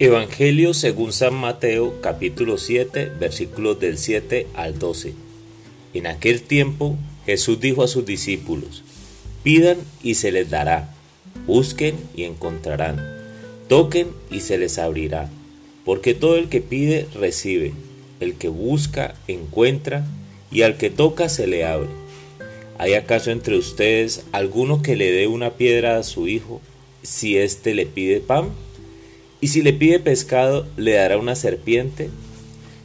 Evangelio según San Mateo capítulo 7 versículos del 7 al 12. En aquel tiempo Jesús dijo a sus discípulos, pidan y se les dará, busquen y encontrarán, toquen y se les abrirá, porque todo el que pide recibe, el que busca encuentra, y al que toca se le abre. ¿Hay acaso entre ustedes alguno que le dé una piedra a su hijo si éste le pide pan? Y si le pide pescado, le dará una serpiente.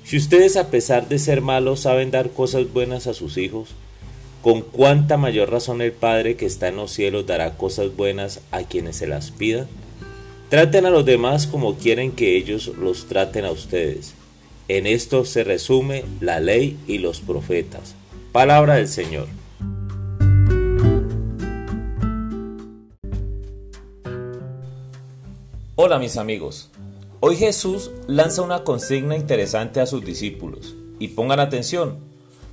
Si ustedes a pesar de ser malos saben dar cosas buenas a sus hijos, con cuánta mayor razón el Padre que está en los cielos dará cosas buenas a quienes se las pidan. Traten a los demás como quieren que ellos los traten a ustedes. En esto se resume la ley y los profetas. Palabra del Señor. Hola mis amigos, hoy Jesús lanza una consigna interesante a sus discípulos y pongan atención,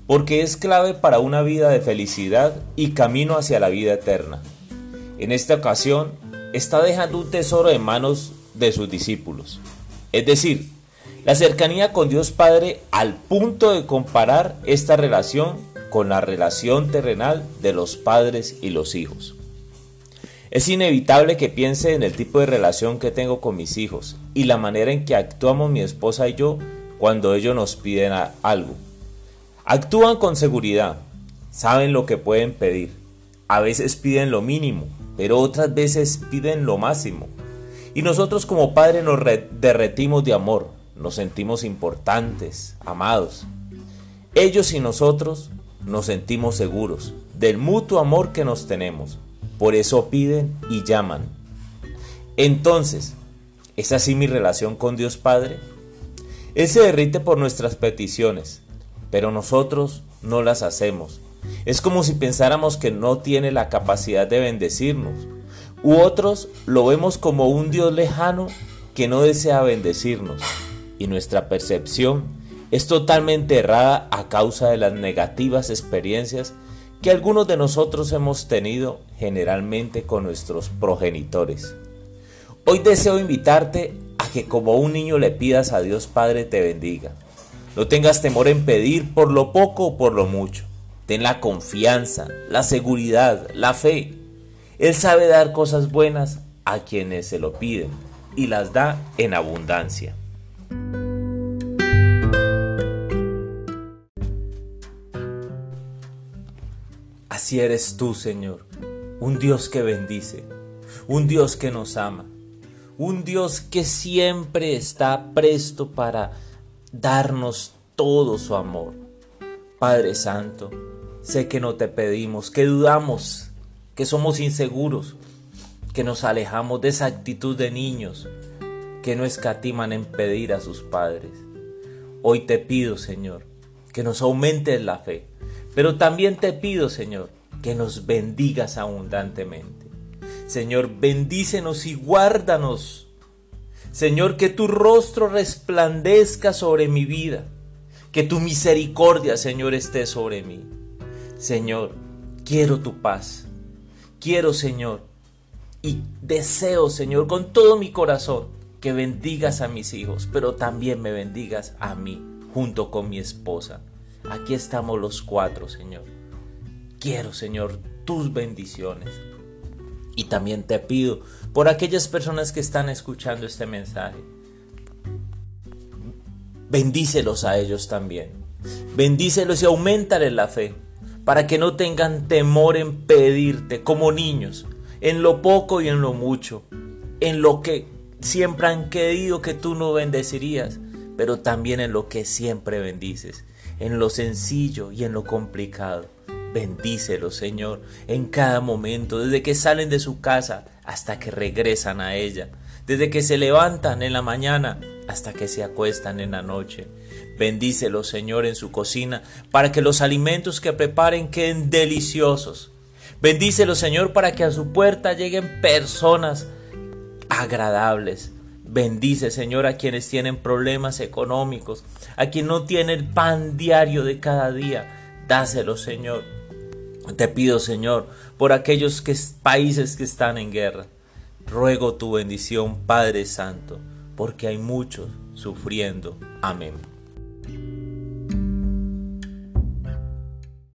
porque es clave para una vida de felicidad y camino hacia la vida eterna. En esta ocasión está dejando un tesoro en manos de sus discípulos, es decir, la cercanía con Dios Padre al punto de comparar esta relación con la relación terrenal de los padres y los hijos. Es inevitable que piense en el tipo de relación que tengo con mis hijos y la manera en que actuamos mi esposa y yo cuando ellos nos piden algo. Actúan con seguridad, saben lo que pueden pedir. A veces piden lo mínimo, pero otras veces piden lo máximo. Y nosotros como padres nos derretimos de amor, nos sentimos importantes, amados. Ellos y nosotros nos sentimos seguros del mutuo amor que nos tenemos por eso piden y llaman. Entonces, ¿es así mi relación con Dios Padre? Él se derrite por nuestras peticiones, pero nosotros no las hacemos. Es como si pensáramos que no tiene la capacidad de bendecirnos. U otros lo vemos como un Dios lejano que no desea bendecirnos. Y nuestra percepción es totalmente errada a causa de las negativas experiencias que algunos de nosotros hemos tenido generalmente con nuestros progenitores. Hoy deseo invitarte a que como un niño le pidas a Dios Padre te bendiga. No tengas temor en pedir por lo poco o por lo mucho. Ten la confianza, la seguridad, la fe. Él sabe dar cosas buenas a quienes se lo piden y las da en abundancia. Así eres tú, Señor, un Dios que bendice, un Dios que nos ama, un Dios que siempre está presto para darnos todo su amor. Padre Santo, sé que no te pedimos, que dudamos, que somos inseguros, que nos alejamos de esa actitud de niños que no escatiman en pedir a sus padres. Hoy te pido, Señor, que nos aumentes la fe, pero también te pido, Señor, que nos bendigas abundantemente. Señor, bendícenos y guárdanos. Señor, que tu rostro resplandezca sobre mi vida. Que tu misericordia, Señor, esté sobre mí. Señor, quiero tu paz. Quiero, Señor, y deseo, Señor, con todo mi corazón, que bendigas a mis hijos, pero también me bendigas a mí, junto con mi esposa. Aquí estamos los cuatro, Señor. Quiero, Señor, tus bendiciones. Y también te pido por aquellas personas que están escuchando este mensaje. Bendícelos a ellos también. Bendícelos y aumentales la fe para que no tengan temor en pedirte como niños, en lo poco y en lo mucho, en lo que siempre han querido que tú no bendecirías, pero también en lo que siempre bendices, en lo sencillo y en lo complicado. Bendícelo, Señor, en cada momento, desde que salen de su casa hasta que regresan a ella, desde que se levantan en la mañana hasta que se acuestan en la noche. Bendícelo, Señor, en su cocina, para que los alimentos que preparen queden deliciosos. Bendícelo, Señor, para que a su puerta lleguen personas agradables. Bendice, Señor, a quienes tienen problemas económicos, a quien no tiene el pan diario de cada día. Dáselo, Señor. Te pido, Señor, por aquellos países que están en guerra. Ruego tu bendición, Padre Santo. porque hay muchos sufriendo. Amén.